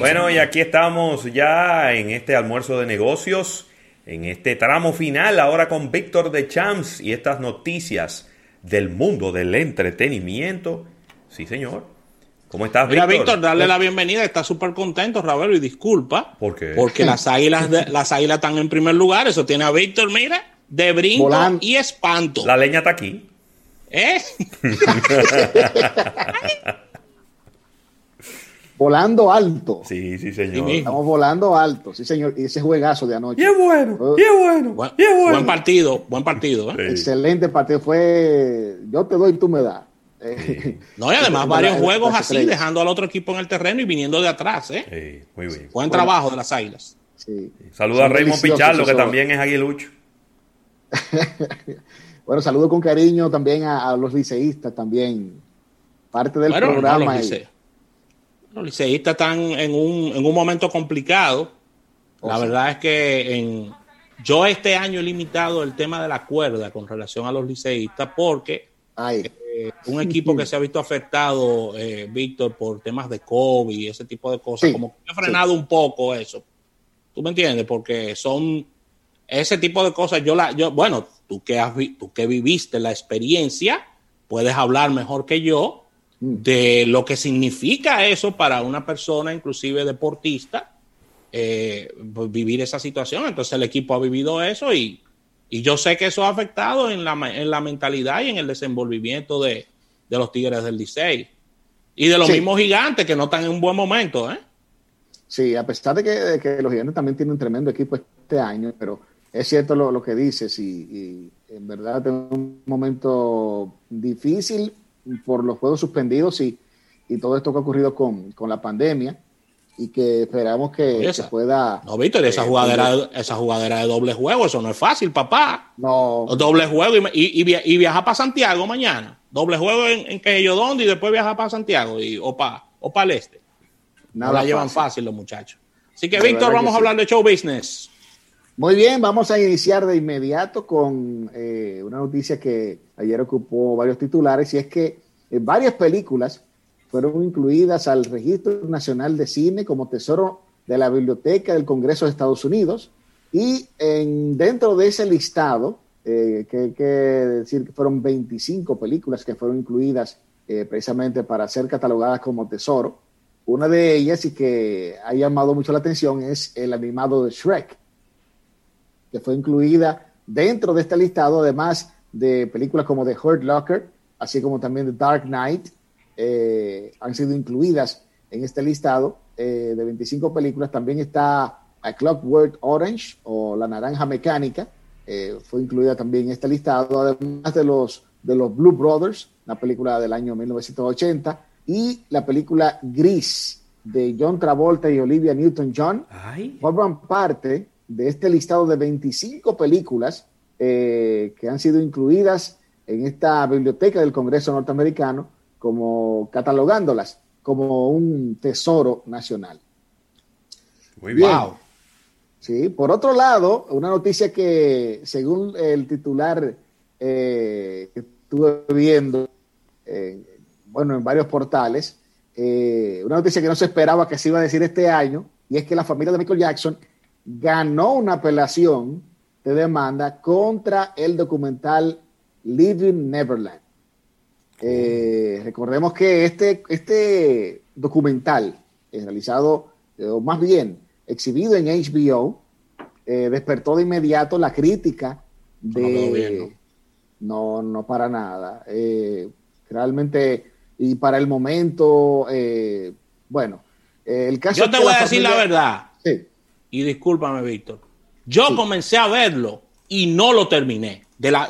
Bueno, y aquí estamos ya en este almuerzo de negocios, en este tramo final, ahora con Víctor de Champs y estas noticias del mundo del entretenimiento. Sí, señor. ¿Cómo estás, Mira, Víctor? darle la bienvenida. Está súper contento, Ravelo, y disculpa. ¿Por qué? Porque las águilas, las águilas están en primer lugar. Eso tiene a Víctor, mira, de brinco y espanto. La leña está aquí. ¿Eh? volando alto. Sí, sí, señor. Estamos volando alto, sí, señor. Y ese juegazo de anoche. Y es bueno, y es bueno, buen, y es bueno. Buen partido, buen partido. ¿eh? Excelente partido. Fue yo te doy, tú me das. No, y además varios juegos así, dejando al otro equipo en el terreno y viniendo de atrás. ¿eh? muy bien. Buen trabajo de las Águilas. Sí. Saludos a Raymond Pichardo, que también es aguilucho. bueno, saludo con cariño también a, los liceístas también. Parte del programa. Los liceístas están en un, en un momento complicado. La verdad es que en, yo este año he limitado el tema de la cuerda con relación a los liceístas porque eh, un equipo que se ha visto afectado, eh, Víctor, por temas de COVID y ese tipo de cosas, como que ha frenado un poco eso. ¿Tú me entiendes? Porque son ese tipo de cosas. Yo la, yo, bueno, tú que has, tú que viviste la experiencia, puedes hablar mejor que yo de lo que significa eso para una persona, inclusive deportista, eh, pues, vivir esa situación. Entonces el equipo ha vivido eso y, yo sé que eso ha afectado en la, en la mentalidad y en el desenvolvimiento de, los Tigres del Licey. Y de los mismos gigantes que no están en un buen momento. ¿eh? Sí, a pesar de que, los gigantes también tienen un tremendo equipo este año, pero es cierto lo, que dices y, y en verdad es un momento difícil por los juegos suspendidos y, todo esto que ha ocurrido con, la pandemia y que esperamos que se pueda. No, Víctor, esa, eh, jugadera, esa jugadera de doble juego, eso no es fácil, papá. No. Doble juego y, y, viajar para Santiago mañana. Doble juego en, en que yo dónde y después viajar para Santiago y, o para o el este. Nada no la llevan fácil. los muchachos. Así que, Víctor, vamos a hablar de show business. Muy bien, vamos a iniciar de inmediato con eh, una noticia que ayer ocupó varios titulares y es que eh, varias películas fueron incluidas al Registro Nacional de Cine como tesoro de la Biblioteca del Congreso de Estados Unidos y en, dentro de ese listado, eh, que hay que decir que fueron 25 películas que fueron incluidas precisamente para ser catalogadas como tesoro, una de ellas y que ha llamado mucho la atención es el animado de Shrek que fue incluida dentro de este listado, además de películas como The Hurt Locker, así como también The Dark Knight, eh, han sido incluidas en este listado eh, de 25 películas. También está A Clockwork Orange o La Naranja Mecánica, eh, fue incluida también en este listado, además de los, de los Blue Brothers, una película del año 1980, y la película Gris de John Travolta y Olivia Newton-John, forman parte de este listado de 25 películas eh, que han sido incluidas en esta biblioteca del Congreso norteamericano, como catalogándolas como un tesoro nacional. Muy bien. Sí, por otro lado, una noticia que según el titular eh, que estuve viendo, eh, bueno, en varios portales, una noticia que no se esperaba que se iba a decir este año, y es que la familia de Michael Jackson ganó una apelación de demanda contra el documental Living Neverland. Eh, recordemos que este, este documental, es realizado, eh, o más bien exhibido en HBO, eh, despertó de inmediato la crítica de... No, no, para nada. realmente, y para el momento, bueno, el caso... Yo te voy a decir la verdad. Y discúlpame, Víctor, yo comencé a verlo y no lo terminé. De la,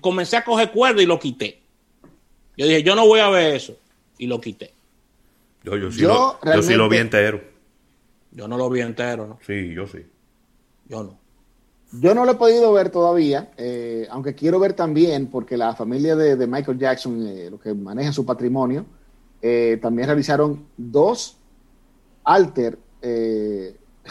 comencé a coger cuerda y lo quité. Yo dije, yo no voy a ver eso. Y lo quité. Yo, yo, sí, lo, yo sí lo vi entero. Yo no lo vi entero, ¿no? Sí, yo sí. Yo no. Yo no lo he podido ver todavía, eh, aunque quiero ver también, porque la familia de, Michael Jackson, eh, lo que maneja su patrimonio, eh, también realizaron dos alter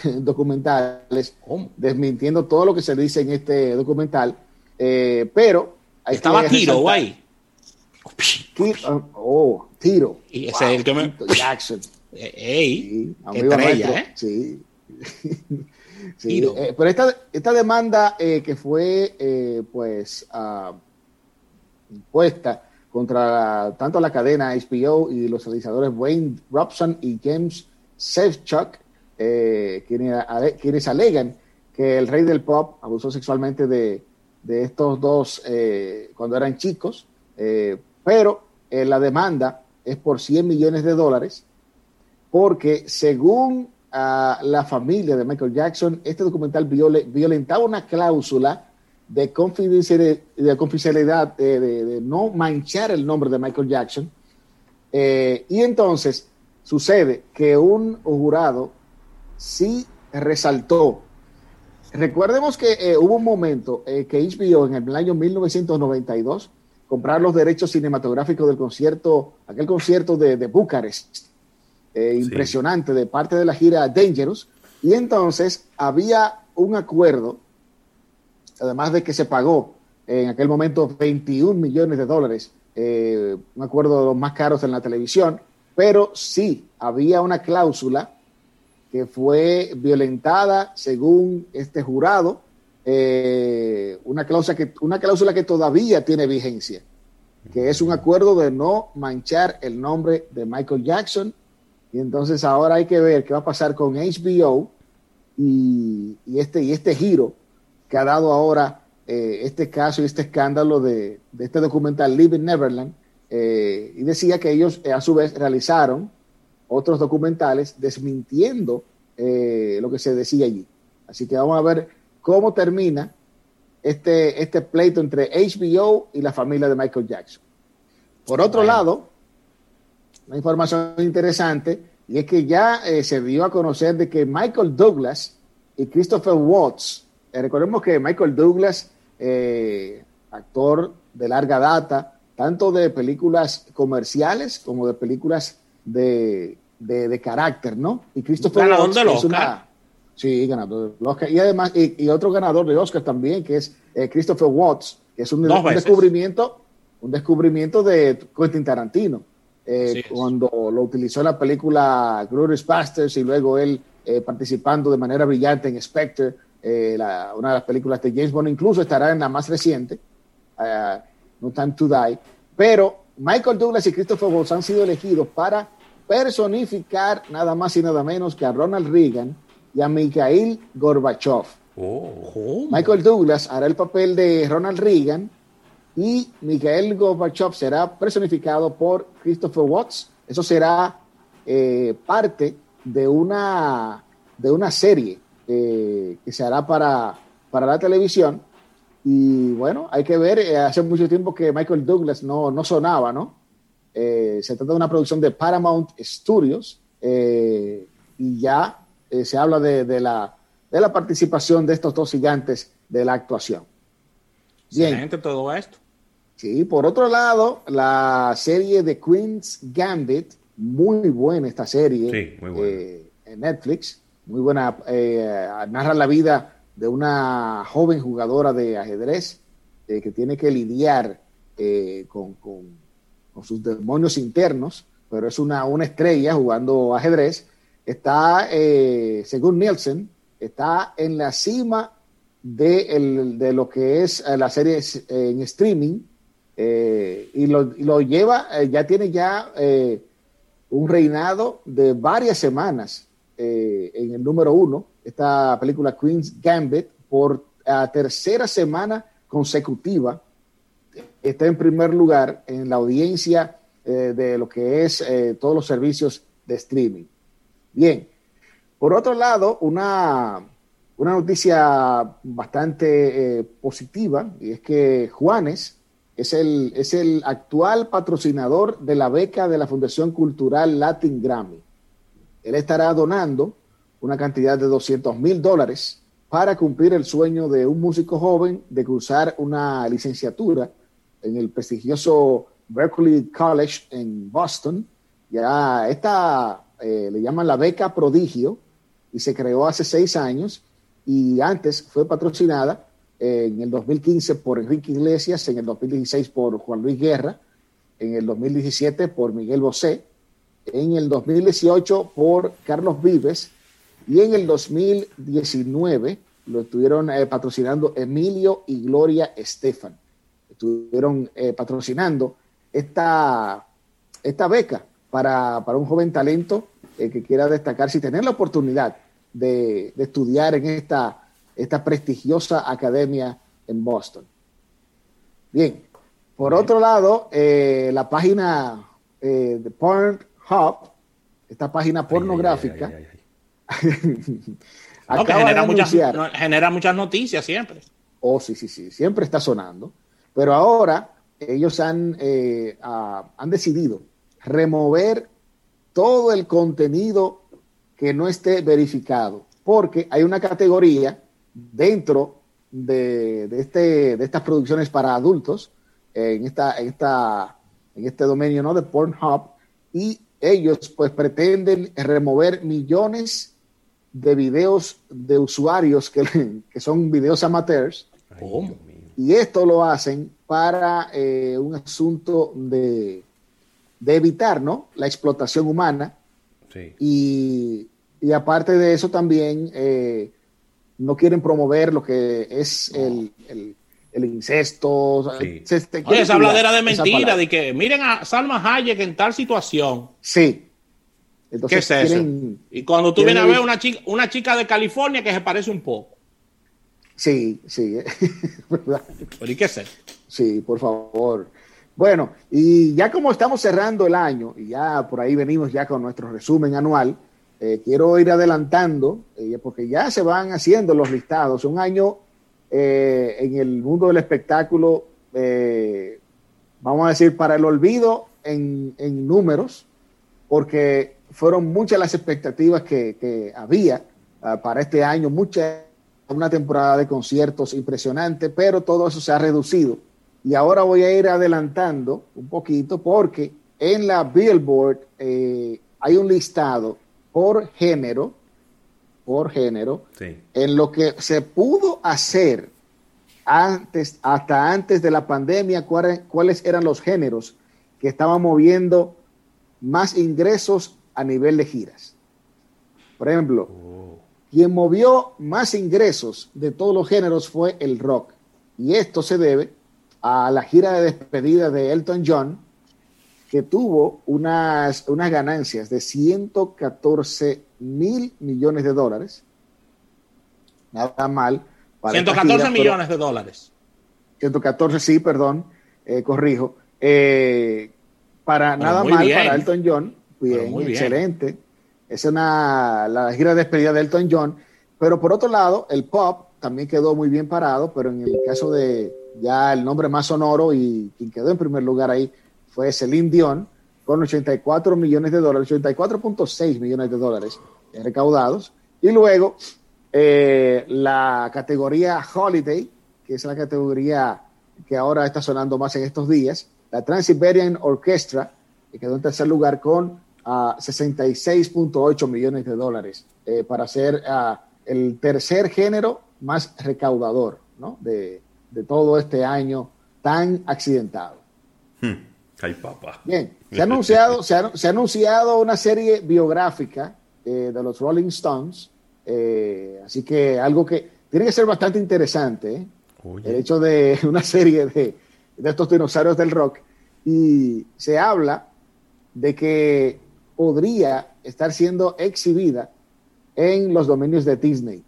documentales desmintiendo todo lo que se dice en este documental, eh, pero... Estaba Tiro, guay. Oh, Tiro. Y ese es el que me... Jackson. Ey, estrella, ¿eh? Sí. sí. Eh, pero esta, esta demanda eh, que fue, eh, pues, uh, impuesta contra tanto la cadena HBO y los realizadores Wayne Robson y James Sefchuk, eh, quienes, alegan que el rey del pop abusó sexualmente de, estos dos eh, cuando eran chicos, eh, pero la demanda es por 100 millones de dólares, porque según la familia de Michael Jackson, este documental violentaba una cláusula de confidencialidad, de, de, no manchar el nombre de Michael Jackson. Y entonces sucede que un jurado sí resaltó. Recordemos que eh, hubo un momento eh, que HBO en el año 1992 comprar los derechos cinematográficos del concierto, aquel concierto de, de Bucarest, impresionante de parte de la gira Dangerous, y entonces había un acuerdo además de que se pagó en aquel momento 21 millones de dólares, eh, un acuerdo de los más caros en la televisión, pero sí había una cláusula que fue violentada según este jurado, eh, una, cláusula que, una cláusula que todavía tiene vigencia, que es un acuerdo de no manchar el nombre de Michael Jackson. Y entonces ahora hay que ver qué va a pasar con HBO y, y este, y este giro que ha dado ahora eh, este caso y este escándalo de, este documental Living Neverland, eh, y decía que ellos a su vez realizaron otros documentales desmintiendo lo que se decía allí. Así que vamos a ver cómo termina este, este pleito entre HBO y la familia de Michael Jackson. Por otro lado, una información interesante, y es que ya se dio a conocer de que Michael Douglas y Christopher Watts, eh, recordemos que Michael Douglas, eh, actor de larga data, tanto de películas comerciales como de películas de, carácter, ¿no? Y Christopher ganador del Oscar. sí, ganador del Oscar. Y además, y, otro ganador de Oscar también, que es eh, Christopher Watts, que es un, descubrimiento, un descubrimiento de Quentin Tarantino. cuando lo utilizó en la película Glorious Bastards y luego él participando de manera brillante en Spectre eh, una de las películas de James Bond, incluso estará en la más reciente, uh, No Time to Die, pero Michael Douglas y Christopher Waltz han sido elegidos para personificar nada más y nada menos que a Ronald Reagan y a Mikhail Gorbachev. Oh. Michael Douglas hará el papel de Ronald Reagan y Mikhail Gorbachev será personificado por Christopher Watts. Eso será eh, parte de una, de una serie eh, que se hará para, para la televisión. Y bueno, hay que ver, eh, hace mucho tiempo que Michael Douglas no, no sonaba, ¿no? Eh, se trata de una producción de Paramount Studios y ya se habla de, de, la, de la participación de estos dos gigantes de la actuación. Bien. todo esto. Sí, por otro lado, la serie de Queen's Gambit, muy buena esta serie en Netflix muy buena, eh, narra la vida de una joven jugadora de ajedrez eh, que tiene que lidiar eh, con, sus demonios internos, pero es una, una estrella jugando ajedrez. Está, según Nielsen, está en la cima de, de lo que es la serie en streaming y lo, lo, lleva, ya tiene ya un reinado de varias semanas eh, en el número uno, esta película Queen's Gambit, por la tercera semana consecutiva, está en primer lugar en la audiencia eh, de lo que es eh, todos los servicios de streaming. Bien, por otro lado, una, una noticia bastante positiva, y es que Juanes es el, es el actual patrocinador de la beca de la Fundación Cultural Latin Grammy él estará donando una cantidad de 200 mil dólares para cumplir el sueño de un músico joven de cursar una licenciatura en el prestigioso Berkeley College en Boston. Ya esta eh, le llaman la beca prodigio y se creó hace seis años y antes fue patrocinada en el 2015 por Enrique Iglesias, en el 2016 por Juan Luis Guerra, en el 2017 por Miguel Bosé en el 2018 por Carlos Vives y en el 2019 lo estuvieron eh, patrocinando Emilio y Gloria Estefan. Estuvieron eh, patrocinando esta, esta beca para, un joven talento eh, que quiera destacarse y tener la oportunidad de, estudiar en esta, esta prestigiosa academia en Boston. Bien, por otro lado, la página de Pornhub, esta página pornográfica, genera, muchas, genera muchas noticias siempre. Oh, sí, sí, sí, siempre está sonando. Pero ahora ellos han, eh, han decidido remover todo el contenido que no esté verificado, porque hay una categoría dentro de, este, de estas producciones para adultos, en, esta, en, esta, en este dominio ¿no? de Pornhub, y ellos pues pretenden remover millones de videos de usuarios que, que son videos amateurs. Y esto lo hacen para eh, un asunto de, de, evitar ¿no? la explotación humana. Y, y, aparte de eso también eh, no quieren promover lo que es el, el, incesto. Se, esa habladera de mentira, de que miren a Salma Hayek en tal situación. Sí, ¿Qué es eso? y cuando tú vienes a ver una chica, una chica de California que se parece un poco. Sí, sí. ¿Y qué es eso? Sí, por favor. Bueno, y ya como estamos cerrando el año, y ya por ahí venimos ya con nuestro resumen anual, eh, quiero ir adelantando, eh, porque ya se van haciendo los listados. Un año eh, en el mundo del espectáculo, vamos a decir, para el olvido en, en números, porque fueron muchas las expectativas que, había ah, para este año, mucha, una temporada de conciertos impresionante, pero todo eso se ha reducido. Y ahora voy a ir adelantando un poquito porque en la Billboard eh, hay un listado por género, por género, en lo que se pudo hacer antes, hasta antes de la pandemia, cuáles, eran los géneros que estaban moviendo más ingresos a nivel de giras. Por ejemplo, oh. Quien movió más ingresos de todos los géneros fue el rock. Y esto se debe a la gira de despedida de Elton John, que tuvo unas, unas ganancias de 114 mil millones de dólares. Nada mal. 114 millones de dólares. 114, sí, perdón, eh, corrijo. Eh, para nada mal para Elton John, Bien, excelente. Es una la gira de despedida de Elton John. Pero por otro lado, el pop también quedó muy bien parado, pero en el caso de ya el nombre más sonoro y quien quedó en primer lugar ahí fue Celine Dion con 84 millones de dólares, 84.6 millones de dólares recaudados. Y luego eh, la categoría Holiday, que es la categoría que ahora está sonando más en estos días, la Trans-Siberian Orchestra, que quedó en tercer lugar con a 66.8 millones de dólares eh, para ser ah, el tercer género más recaudador de, todo este año tan accidentado. Hmm. Ay, papá. Bien, se ha anunciado, se ha, anunciado una serie biográfica eh, de los Rolling Stones, eh, así que algo que tiene que ser bastante interesante, el hecho de una serie de, de estos dinosaurios del rock, y se habla de que podría estar siendo exhibida en los dominios de Disney.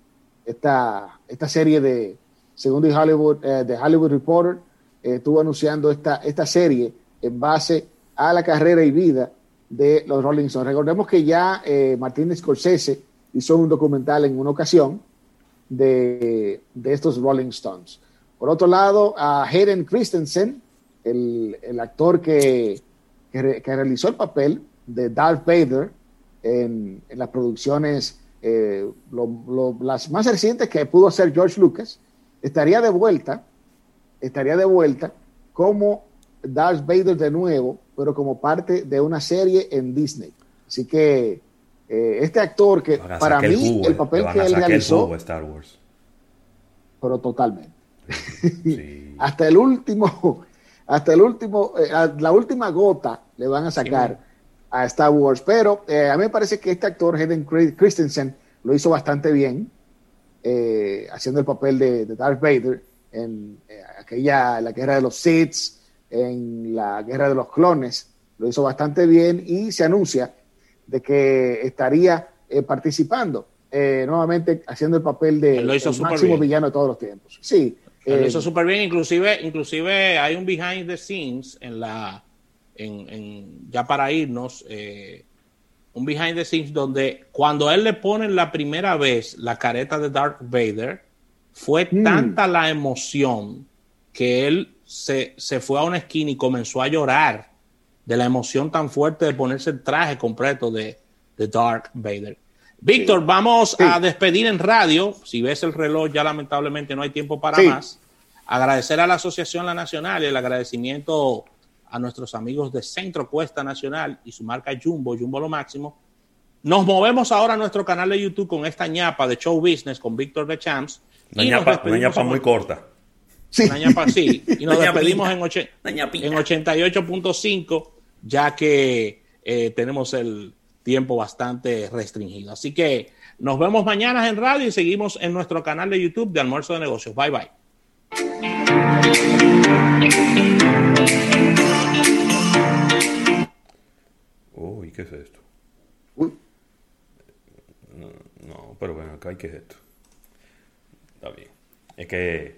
Esta, esta serie de, según Hollywood, eh, de Hollywood Reporter, eh, estuvo anunciando esta, esta serie en base a la carrera y vida de los Rolling Stones. Recordemos que ya eh, Martin Scorsese hizo un documental en una ocasión de, estos Rolling Stones. Por otro lado, a Hayden Christensen, el, actor que, que, realizó el papel de Darth Vader en, las producciones, eh, las más recientes que pudo hacer George Lucas, estaría de vuelta, estaría de vuelta como Darth Vader de nuevo, pero como parte de una serie en Disney. Así que eh, este actor que para mí el, papel que él realizó, Star Wars. pero totalmente. hasta el último, hasta el último, eh, la última gota le van a sacar a Star Wars. Pero eh, a mí me parece que este actor, Hayden Christensen, lo hizo bastante bien, eh, haciendo el papel de, Darth Vader en eh, aquella, la guerra de los Sith, en la guerra de los clones. Lo hizo bastante bien y se anuncia de que estaría participando nuevamente haciendo el papel de el máximo villano de todos los tiempos. Sí. lo hizo súper bien, inclusive, inclusive hay un behind the scenes en la en, ya para irnos, eh, un behind the scenes donde cuando él le pone la primera vez la careta de Darth Vader, fue mm. tanta la emoción que él se, fue a una esquina y comenzó a llorar de la emoción tan fuerte de ponerse el traje completo de, de Darth Vader. Víctor, vamos a despedir en radio. Si ves el reloj, ya lamentablemente no hay tiempo para más. Agradecer a la Asociación La Nacional y el agradecimiento a nuestros amigos de Centro Cuesta Nacional y su marca Jumbo, Jumbo lo máximo. Nos movemos ahora a nuestro canal de YouTube con esta ñapa de Show Business con Víctor de Champs. Una ñapa, muy corta. Sí. Una ñapa, sí. Y nos despedimos en, en 88.5, ya que eh, tenemos el tiempo bastante restringido. Así que nos vemos mañana en radio y seguimos en nuestro canal de YouTube de Almuerzo de Negocios. Bye bye. ¿Qué es esto? No, pero bueno, acá hay que es esto. Está bien. Es que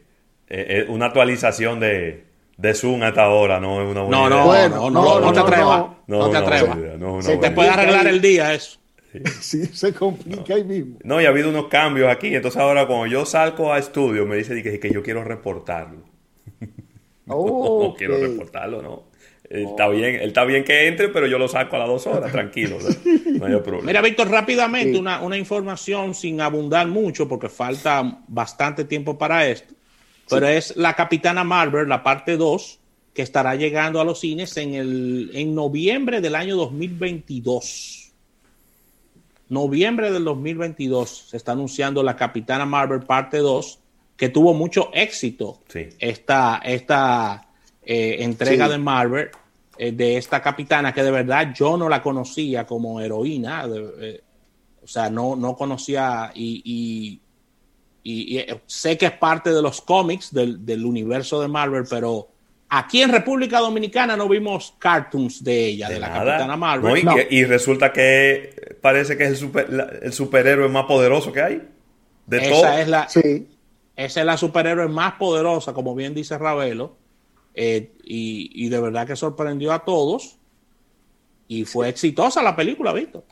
es una actualización de, de Zoom hasta ahora, no es una buena No, no, bueno, no, no, te atrevas. No, te atrevas. Se te puede arreglar el día eso. Sí, se complica ahí mismo. No, y ha habido unos cambios aquí. Entonces ahora cuando yo salgo a estudio me dice que, que yo quiero reportarlo. no, quiero reportarlo, no. Está bien, él está bien que entre, pero yo lo saco a las dos horas, tranquilo. No hay problema. Mira, Víctor, rápidamente una, una, información sin abundar mucho, porque falta bastante tiempo para esto. Pero es la Capitana Marvel, la parte 2, que estará llegando a los cines en, el, en noviembre del año 2022. Noviembre del 2022 se está anunciando la Capitana Marvel parte 2, que tuvo mucho éxito esta, esta eh, entrega de Marvel eh, de esta capitana que de verdad yo no la conocía como heroína, eh, o sea, no, no conocía y, y, sé que es parte de los cómics del, universo de Marvel, pero aquí en República Dominicana no vimos cartoons de ella, de, la capitana Marvel. y, resulta que parece que es el, super, el superhéroe más poderoso que hay. De esa Es la, Esa es la superhéroe más poderosa, como bien dice Ravelo eh, y, de verdad que sorprendió a todos. Y fue exitosa la película, Víctor.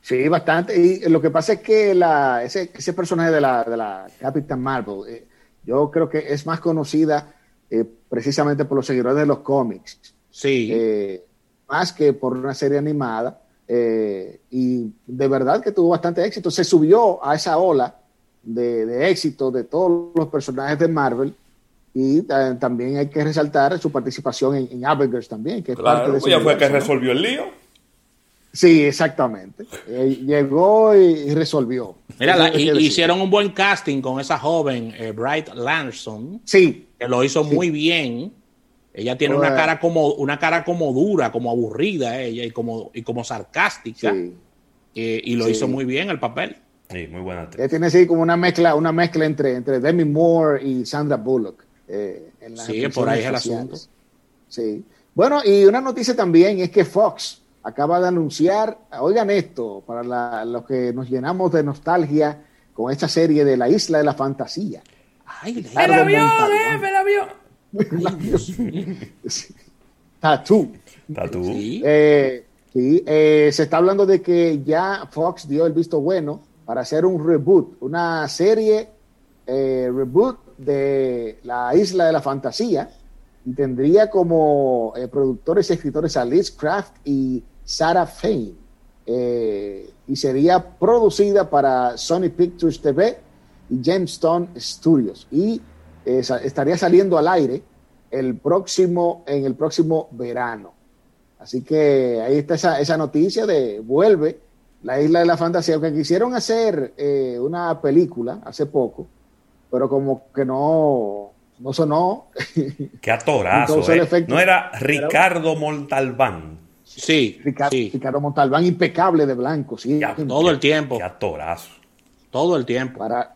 Sí. bastante. Y lo que pasa es que la, ese, ese personaje de la, de la Captain Marvel, eh, yo creo que es más conocida eh, precisamente por los seguidores de los cómics. Sí. más que por una serie animada. y de verdad que tuvo bastante éxito. Se subió a esa ola de, de éxito de todos los personajes de Marvel y también hay que resaltar su participación en, Avengers también, que es parte de ella fue que resolvió el lío. Sí, exactamente. Eh, llegó y, resolvió. Mira, hicieron un buen casting con esa joven, eh, Bright Lanson. Sí. Que lo hizo muy bien. Ella tiene una pues, cara como una cara como dura, como aburrida ella y como y como sarcástica. Sí. Eh, y lo hizo muy bien el papel. Sí, muy buena. Ella tiene así como una mezcla, una mezcla entre, entre Demi Moore y Sandra Bullock. Eh, sí, por ahí es el asunto. Sí. Bueno, y una noticia también es que Fox acaba de anunciar, oigan esto, para los que nos llenamos de nostalgia con esta serie de la Isla de la Fantasía. Ay, el avión, el avión. Tatú. Tatú. Sí, eh, eh, se está hablando de que ya Fox dio el visto bueno para hacer un reboot, una serie reboot de la Isla de la Fantasía y tendría como eh, productores y escritores a Liz Craft y Sarah Fain. Eh, y sería producida para Sony Pictures TV y Gemstone Studios. Y eh, estaría saliendo al aire el próximo, en el próximo verano. Así que ahí está esa, esa noticia de vuelve la Isla de la Fantasía, aunque quisieron hacer una película hace poco, pero como que no, no sonó. Qué atorazo. Eh. No era Ricardo Montalbán. Sí, Ricardo, Montalbán, impecable de blanco, sí. todo el tiempo. Qué actorazo. Todo el tiempo. Para,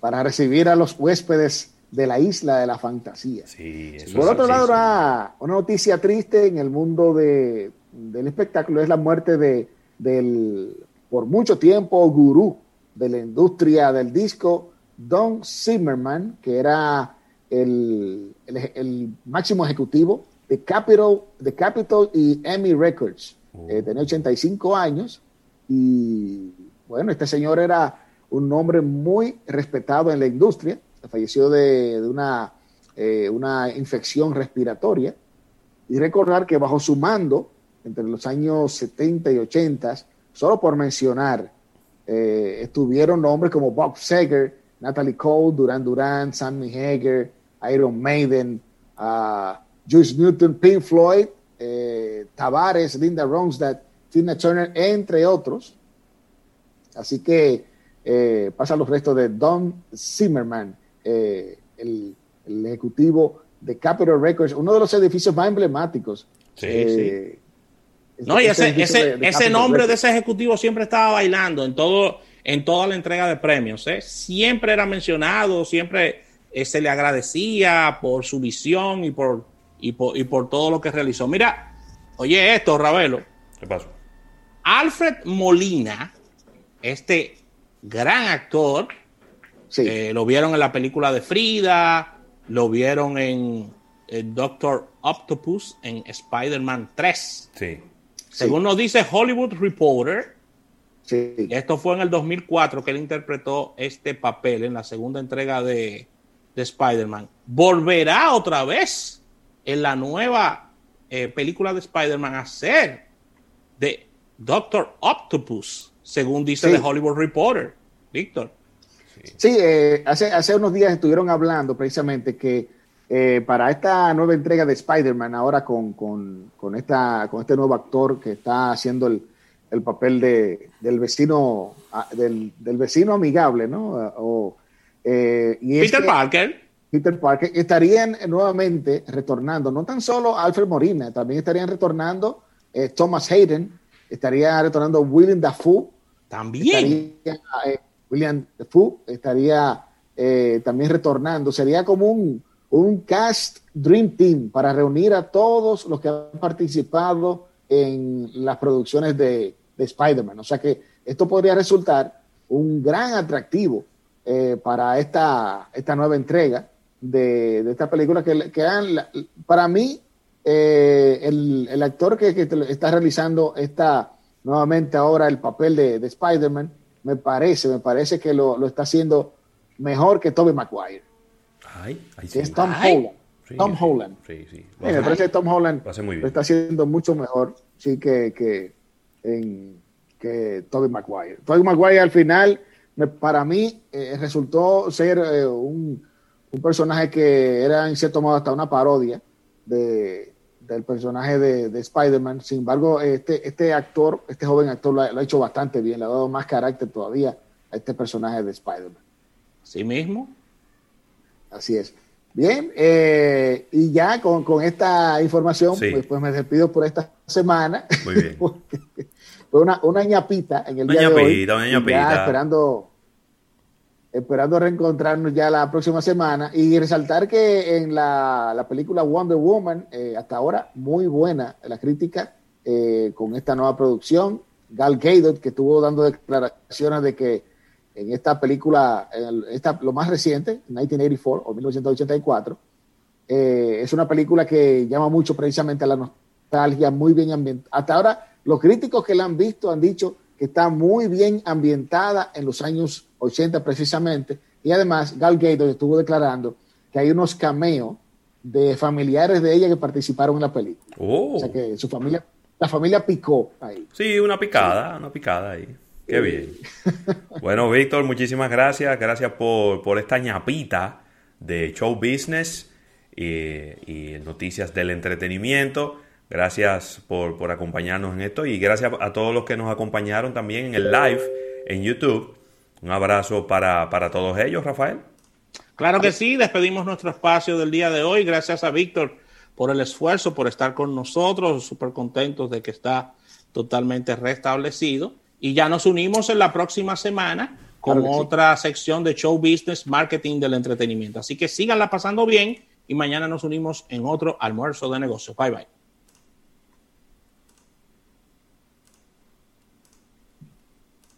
para recibir a los huéspedes de la isla de la fantasía. Sí, Por otro lado, una, noticia triste en el mundo de, del espectáculo es la muerte de, del, por mucho tiempo, gurú de la industria del disco, Don Zimmerman, que era el, el, máximo ejecutivo de Capitol, de Capitol y Emmy Records. Oh. Eh, tenía 85 años y bueno, este señor era un hombre muy respetado en la industria, falleció de, una, eh, una infección respiratoria y recordar que bajo su mando, entre los años 70 y 80, solo por mencionar, eh, estuvieron nombres como Bob Seger, Natalie Cole, Duran Duran, Sammy Hager, Iron Maiden, uh, Juice Newton, Pink Floyd, eh, Tavares, Linda Ronstadt, Tina Turner, entre otros. Así que eh, pasan los restos de Don Zimmerman, eh, el, ejecutivo de Capitol Records, uno de los edificios más emblemáticos. Sí, sí. No, y ese, ese, nombre de ese ejecutivo siempre estaba bailando en todo, en toda la entrega de premios. Siempre era mencionado, siempre eh, se le agradecía por su visión y por, y por, todo lo que realizó. Mira, oye esto, Ravelo. ¿Qué pasó? Alfred Molina, este gran actor, eh, lo vieron en la película de Frida, lo vieron en, Doctor Octopus, en Spider-Man 3. Sí. Según nos dice Hollywood Reporter, esto fue en el 2004 que él interpretó este papel en la segunda entrega de, de Spider-Man, volverá otra vez en la nueva eh, película de Spider-Man a ser de Doctor Octopus, según dice The Hollywood Reporter. Víctor. Sí, eh, hace, hace unos días estuvieron hablando precisamente que eh, para esta nueva entrega de Spider-Man, ahora con, esta, con este nuevo actor que está haciendo el, papel de, del vecino ah, del, vecino amigable, ¿no? Eh, Peter Parker. Peter Parker, estarían nuevamente retornando, no tan solo Alfred Morina, también estarían retornando eh, Thomas Hayden, estaría retornando William Dafoe. También. Eh, William Dafoe estaría también retornando. Sería como un, un cast Dream Team para reunir a todos los que han participado en las producciones de, de Spider-Man. O sea que esto podría resultar un gran atractivo eh, para esta, esta nueva entrega de, esta película que, que para mí eh, el, actor que, está realizando esta nuevamente ahora el papel de, Spider-Man me parece, me parece que lo, está haciendo mejor que Tobey Maguire. es Tom Holland. Tom Holland. me parece que Tom Holland lo, está haciendo mucho mejor sí, que, que, en, que Tobey Maguire. Tobey Maguire al final para mí eh, resultó ser eh, un, personaje que era en cierto modo hasta una parodia de, del personaje de, Spider-Man. Sin embargo, este, este actor, este joven actor lo ha, hecho bastante bien, le ha dado más carácter todavía a este personaje de Spider-Man. ¿Sí mismo? Así es. Bien, eh, y ya con, esta información, pues, pues, me despido por esta semana. Muy bien. Fue una, una ñapita en el día de hoy. Una ñapita. esperando esperando reencontrarnos ya la próxima semana y resaltar que en la, película Wonder Woman, eh, hasta ahora muy buena la crítica eh, con esta nueva producción. Gal Gadot, que estuvo dando declaraciones de que en esta película, esta, lo más reciente, 1984 o 1984, eh, es una película que llama mucho precisamente a la nostalgia, muy bien ambientada. Hasta ahora, los críticos que la han visto han dicho que está muy bien ambientada en los años 80 precisamente, y además Gal Gadot estuvo declarando que hay unos cameos de familiares de ella que participaron en la película. Oh. O sea que su familia, la familia picó ahí. Sí, una picada, una picada ahí. Qué bien. bueno, Víctor, muchísimas gracias. Gracias por, por esta ñapita de show business y, noticias del entretenimiento. Gracias por, por acompañarnos en esto y gracias a todos los que nos acompañaron también en el live en YouTube. Un abrazo para, todos ellos, Rafael. Claro que sí, despedimos nuestro espacio del día de hoy. Gracias a Víctor por el esfuerzo, por estar con nosotros, súper contentos de que está totalmente restablecido. Y ya nos unimos en la próxima semana con otra sección de show business, marketing del entretenimiento. Así que síganla pasando bien y mañana nos unimos en otro almuerzo de negocios. Bye bye.